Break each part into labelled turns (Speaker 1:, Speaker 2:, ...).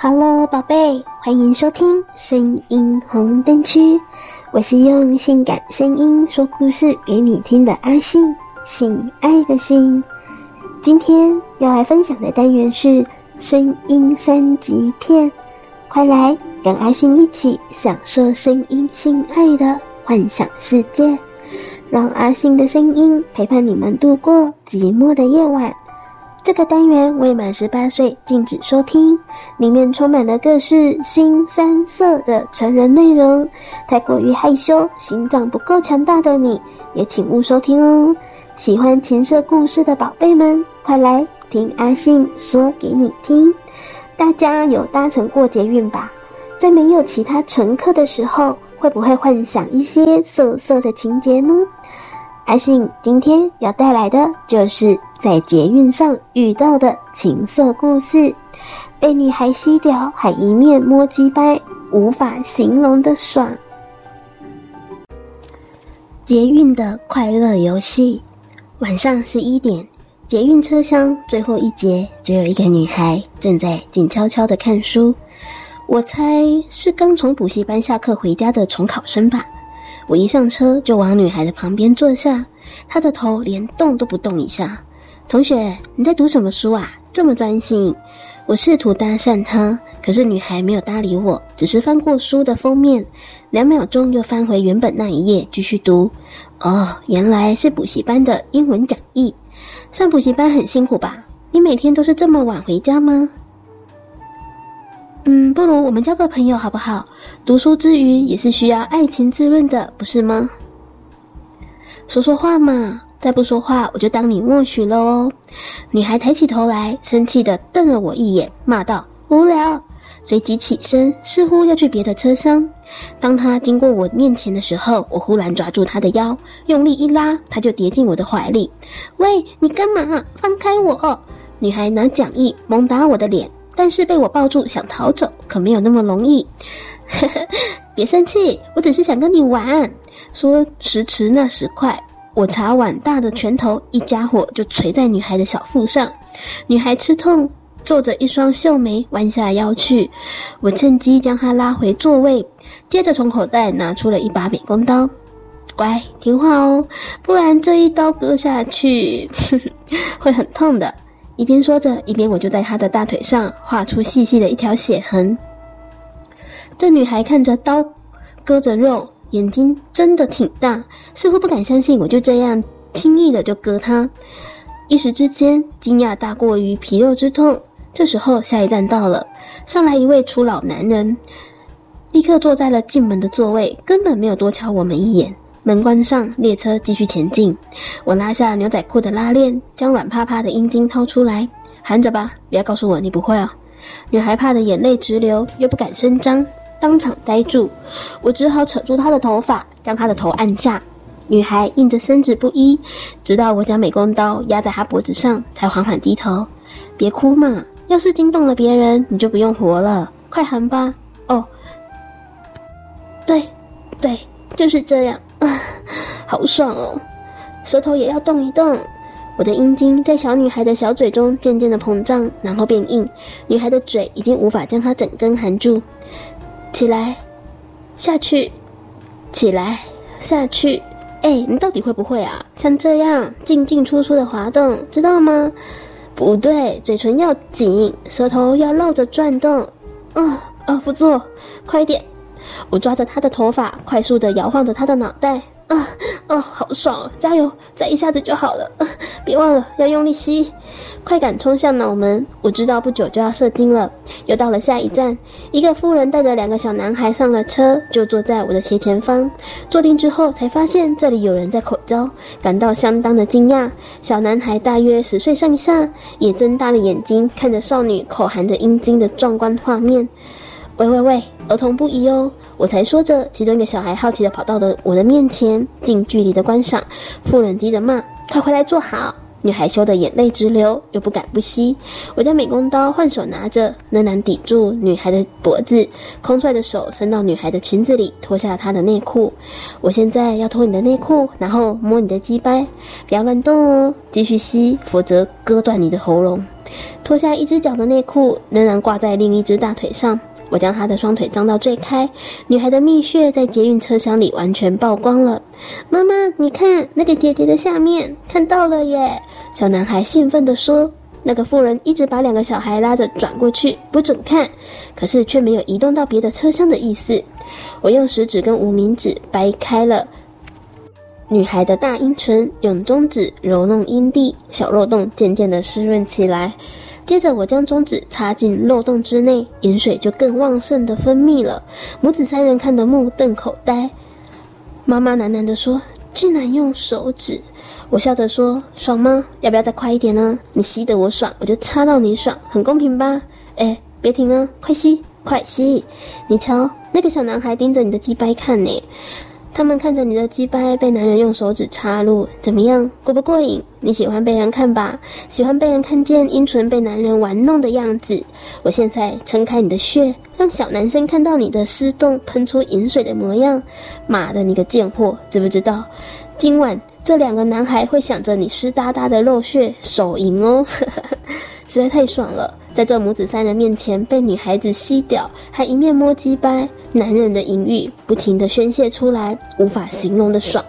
Speaker 1: Hello，宝贝，欢迎收听声音红灯区。我是用性感声音说故事给你听的阿信，性爱的性。今天要来分享的单元是声音三级片，快来跟阿信一起享受声音性爱的幻想世界，让阿信的声音陪伴你们度过寂寞的夜晚。这个单元未满十八岁禁止收听，里面充满了各式新三色的成人内容，太过于害羞、心脏不够强大的你也请勿收听哦。喜欢情色故事的宝贝们，快来听阿信说给你听。大家有搭乘过捷运吧？在没有其他乘客的时候，会不会幻想一些色色的情节呢？阿信今天要带来的就是在捷运上遇到的情色故事，被女孩吸掉还一面摸鸡掰，无法形容的爽。捷运的快乐游戏，晚上十一点，捷运车厢最后一节，只有一个女孩正在静悄悄的看书，我猜是刚从补习班下课回家的重考生吧。我一上车就往女孩的旁边坐下，她的头连动都不动一下。同学，你在读什么书啊？这么专心。我试图搭讪她，可是女孩没有搭理我，只是翻过书的封面，两秒钟又翻回原本那一页继续读。哦，原来是补习班的英文讲义。上补习班很辛苦吧？你每天都是这么晚回家吗？嗯，不如我们交个朋友好不好？读书之余也是需要爱情滋润的，不是吗？说说话嘛，再不说话我就当你默许了哦。女孩抬起头来，生气地瞪了我一眼，骂道：“无聊。”随即起身，似乎要去别的车厢。当她经过我面前的时候，我忽然抓住她的腰，用力一拉，她就跌进我的怀里。喂，你干嘛？放开我！女孩拿讲义猛打我的脸。但是被我抱住想逃走，可没有那么容易。呵呵，别生气，我只是想跟你玩。说时迟那时快，我茶碗大的拳头一家伙就捶在女孩的小腹上，女孩吃痛，皱着一双秀眉弯下腰去。我趁机将她拉回座位，接着从口袋拿出了一把美工刀。乖，听话哦，不然这一刀割下去，呵呵，会很痛的。一边说着，一边我就在她的大腿上画出细细的一条血痕。这女孩看着刀割着肉，眼睛真的挺大，似乎不敢相信我就这样轻易的就割她。一时之间，惊讶大过于皮肉之痛。这时候，下一站到了，上来一位初老男人，立刻坐在了进门的座位，根本没有多瞧我们一眼。门关上，列车继续前进。我拉下牛仔裤的拉链，将软趴趴的阴茎掏出来，含着吧，不要告诉我你不会哦。女孩怕得眼泪直流，又不敢声张，当场呆住。我只好扯住她的头发，将她的头按下。女孩硬着身子不依，直到我将美工刀压在她脖子上，才缓缓低头。别哭嘛，要是惊动了别人，你就不用活了。快含吧。哦，对，对，就是这样。啊，好爽哦！舌头也要动一动。我的阴茎在小女孩的小嘴中渐渐的膨胀，然后变硬。女孩的嘴已经无法将它整根含住。起来，下去，起来，下去。哎，你到底会不会啊？像这样进进出出的滑动，知道吗？不对，嘴唇要紧，舌头要绕着转动。啊啊，不做，快点。我抓着他的头发，快速的摇晃着他的脑袋。啊，哦，好爽！加油，再一下子就好了。啊，别忘了要用力吸。快感冲向脑门，我知道不久就要射精了。又到了下一站，一个妇人带着两个小男孩上了车，就坐在我的斜前方。坐定之后，才发现这里有人在口交，感到相当的惊讶。小男孩大约十岁上下，也睁大了眼睛看着少女口含着阴茎的壮观画面。喂喂喂，儿童不宜哦！我才说着，其中一个小孩好奇地跑到了我的面前，近距离的观赏。妇人急着骂：“快回来坐好！”女孩羞得眼泪直流，又不敢不吸。我将美工刀换手拿着，仍然抵住女孩的脖子，空出来的手伸到女孩的裙子里，脱下她的内裤。我现在要脱你的内裤，然后摸你的鸡掰，不要乱动哦，继续吸，否则割断你的喉咙。脱下一只脚的内裤，仍然挂在另一只大腿上。我将她的双腿张到最开，女孩的蜜穴在捷运车厢里完全曝光了。妈妈，你看那个姐姐的下面，看到了耶！小男孩兴奋地说。那个妇人一直把两个小孩拉着转过去，不准看，可是却没有移动到别的车厢的意思。我用食指跟无名指掰开了女孩的大阴唇，用中指揉弄阴蒂，小肉洞渐渐地湿润起来。接着，我将中指插进漏洞之内，盐水就更旺盛地分泌了。母子三人看得目瞪口呆。妈妈喃喃地说：“竟然用手指。”我笑着说：“爽吗？要不要再快一点呢？你吸得我爽，我就插到你爽，很公平吧？哎，别停啊，快吸，快吸！你瞧，那个小男孩盯着你的鸡掰看呢。他们看着你的鸡掰被男人用手指插入，怎么样？过不过瘾？你喜欢被人看吧？喜欢被人看见阴唇被男人玩弄的样子？我现在撑开你的穴，让小男生看到你的湿洞喷出淫水的模样。妈的，你个贱货，知不知道？今晚。”这两个男孩会想着你湿哒哒的肉穴手淫哦，实在太爽了。在这母子三人面前被女孩子吸掉，还一面摸鸡掰，男人的淫欲不停地宣泄出来，无法形容的爽。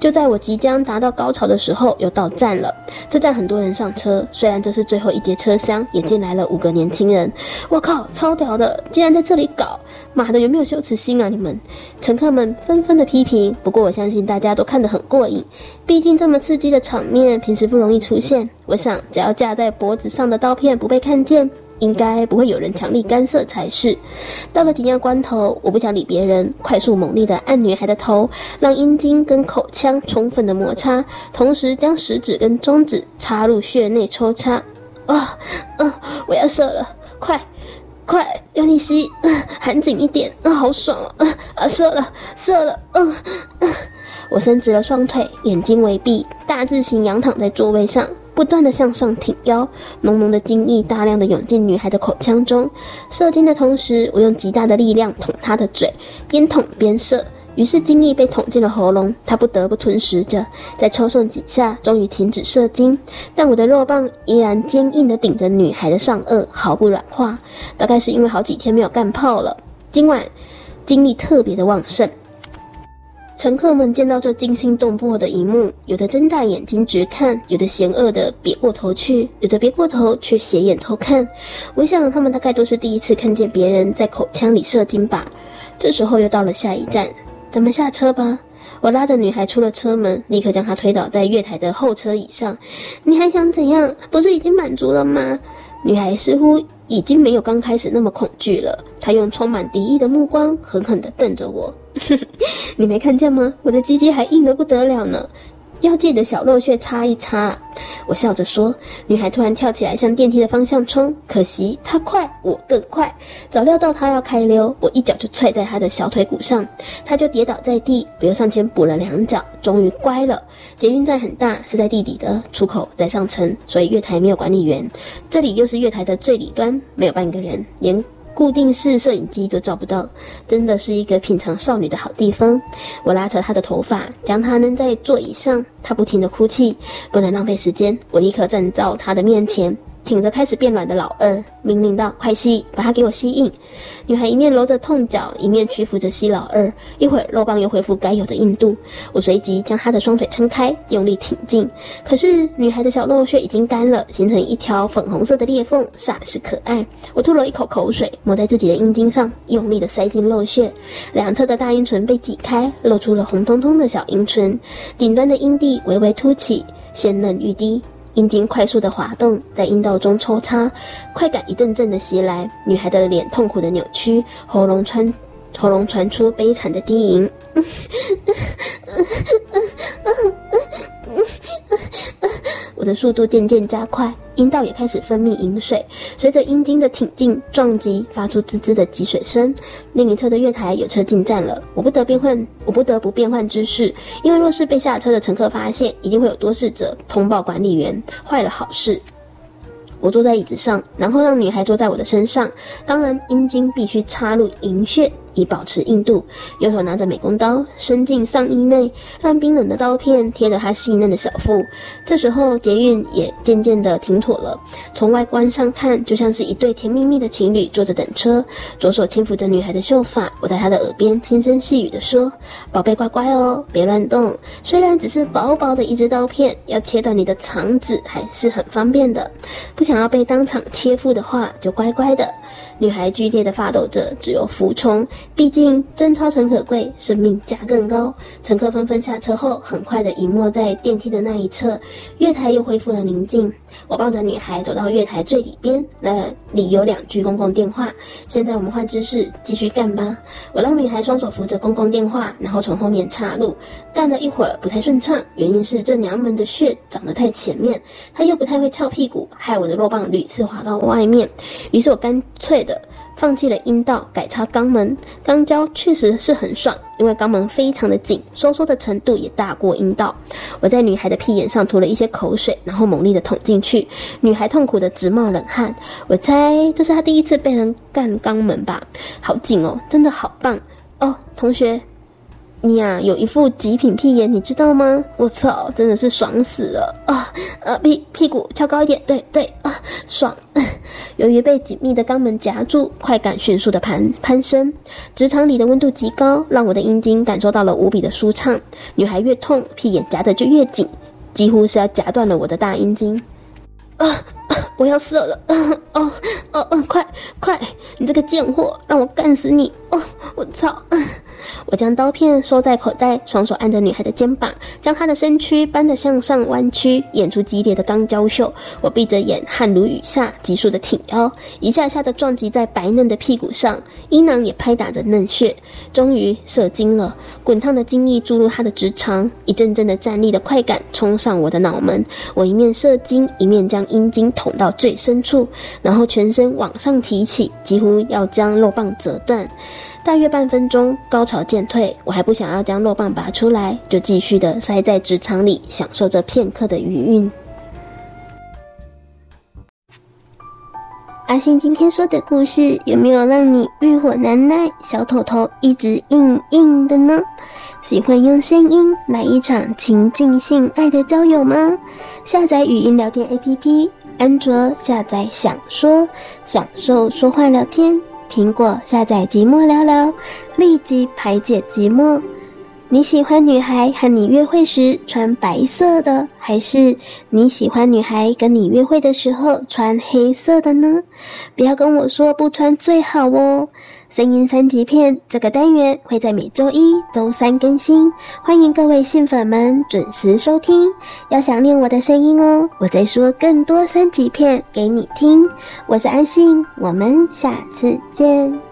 Speaker 1: 就在我即将达到高潮的时候，又到站了。这站很多人上车，虽然这是最后一节车厢，也进来了五个年轻人。我靠，超屌的，竟然在这里搞！妈的，有没有羞耻心啊你们？乘客们纷纷的批评。不过我相信大家都看得很过瘾，毕竟这么刺激的场面平时不容易出现。我想，只要架在脖子上的刀片不被看见。应该不会有人强力干涉才是。到了紧要关头，我不想理别人，快速猛力地按女孩的头，让阴茎跟口腔充分的摩擦，同时将食指跟中指插入穴内抽插。啊、哦，嗯、我要射了，快，快，用力吸，含紧一点，啊、好爽啊！啊，射了，射了，嗯，嗯，我伸直了双腿，眼睛微闭，大字形仰躺在座位上。不断地向上挺腰，浓浓的精液大量地涌进女孩的口腔中。射精的同时，我用极大的力量捅她的嘴，边捅边射。于是精液被捅进了喉咙，她不得不吞食着。再抽送几下，终于停止射精。但我的肉棒依然坚硬地顶着女孩的上颚，毫不软化。大概是因为好几天没有干炮了，今晚精力特别的旺盛。乘客们见到这惊心动魄的一幕，有的睁大眼睛直看，有的嫌恶的别过头去，有的别过头却斜眼偷看。我想他们大概都是第一次看见别人在口腔里射精吧。这时候又到了下一站，咱们下车吧。我拉着女孩出了车门，立刻将她推倒在月台的后车椅上。你还想怎样？不是已经满足了吗？女孩似乎已经没有刚开始那么恐惧了，她用充满敌意的目光狠狠地瞪着我。你没看见吗？我的鸡鸡还硬得不得了呢。要记得小肉穴擦一擦，我笑着说。女孩突然跳起来向电梯的方向冲，可惜她快，我更快。早料到她要开溜，我一脚就踹在她的小腿骨上，她就跌倒在地。我又上前补了两脚，终于乖了。捷运站很大，是在地底的，出口在上层，所以月台没有管理员。这里又是月台的最里端，没有半个人，连。固定式摄影机都找不到，真的是一个品尝少女的好地方。我拉扯她的头发，将她扔在座椅上，她不停地哭泣，不能浪费时间，我立刻站到她的面前。挺着开始变软的老二，命令道：“快吸，把它给我吸硬！”女孩一面揉着痛脚，一面屈服着吸老二。一会儿，肉棒又恢复该有的硬度。我随即将她的双腿撑开，用力挺进。可是，女孩的小肉穴已经干了，形成一条粉红色的裂缝，煞是可爱。我吐了一口口水，抹在自己的阴茎上，用力的塞进肉穴。两侧的大阴唇被挤开，露出了红彤彤的小阴唇，顶端的阴蒂微微凸起，鲜嫩欲滴。阴茎快速的滑动，在阴道中抽插，快感一阵阵的袭来。女孩的脸痛苦的扭曲，喉咙传喉咙传出悲惨的低吟。我的速度渐渐加快，阴道也开始分泌淫水，随着阴茎的挺进撞击，发出滋滋的积水声。另一侧的月台有车进站了，我不得变换，我不得不变换姿势，因为若是被下车的乘客发现，一定会有多事者通报管理员，坏了好事。我坐在椅子上，然后让女孩坐在我的身上，当然阴茎必须插入淫穴。以保持硬度。右手拿着美工刀，伸进上衣内，让冰冷的刀片贴着她细嫩的小腹。这时候，捷运也渐渐的停妥了。从外观上看，就像是一对甜蜜蜜的情侣坐着等车。左手轻抚着女孩的秀发，我在她的耳边轻声细语地说：“宝贝，乖乖哦，别乱动。虽然只是薄薄的一只刀片，要切断你的肠子还是很方便的。不想要被当场切腹的话，就乖乖的。”女孩剧烈的发抖着，只有服从。毕竟贞操诚可贵，生命价更高。乘客纷纷下车后，很快的隐没在电梯的那一侧，月台又恢复了宁静。我抱着女孩走到月台最里边，那里有两句公共电话。现在我们换姿势，继续干吧。我让女孩双手扶着公共电话，然后从后面插入。干了一会儿不太顺畅，原因是这娘们的穴长得太前面，她又不太会翘屁股，害我的肉棒屡次滑到外面。于是我干脆的。放弃了阴道，改插肛门。肛交确实是很爽，因为肛门非常的紧，收缩的程度也大过阴道。我在女孩的屁眼上涂了一些口水，然后猛力的捅进去。女孩痛苦的直冒冷汗。我猜这是她第一次被人干肛门吧？好紧哦，真的好棒哦，同学。你呀、有一副极品屁眼，你知道吗？我操，真的是爽死了啊！呃，屁屁股翘高一点，对对啊，爽。由于被紧密的肛门夹住，快感迅速的攀攀升，直肠里的温度极高，让我的阴茎感受到了无比的舒畅。女孩越痛，屁眼夹得就越紧，几乎是要夹断了我的大阴茎。啊！我要射了！哦哦哦！快快，你这个贱货，让我干死你！哦，我操！我将刀片收在口袋，双手按着女孩的肩膀，将她的身躯扳得向上弯曲，演出激烈的钢交秀。我闭着眼，汗如雨下，急速的挺腰，一下下的撞击在白嫩的屁股上，阴囊也拍打着嫩穴。终于射精了，滚烫的精液注入她的直肠，一阵阵的站立的快感冲上我的脑门。我一面射精，一面将阴茎捅到最深处，然后全身往上提起，几乎要将肉棒折断。大约半分钟，高潮渐退，我还不想要将肉棒拔出来，就继续的塞在直肠里，享受着片刻的余韵。阿信今天说的故事有没有让你欲火难耐，小头头一直硬硬的呢？喜欢用声音来一场情境性爱的交友吗？下载语音聊天 APP，安卓下载享说，享受说话聊天。苹果下载寂寞聊聊，立即排解寂寞。你喜欢女孩和你约会时穿白色的，还是你喜欢女孩跟你约会的时候穿黑色的呢？不要跟我说不穿最好哦。声音三级片这个单元会在每周一、周三更新，欢迎各位信粉们准时收听。要想念我的声音哦，我再说更多三级片给你听。我是安信，我们下次见。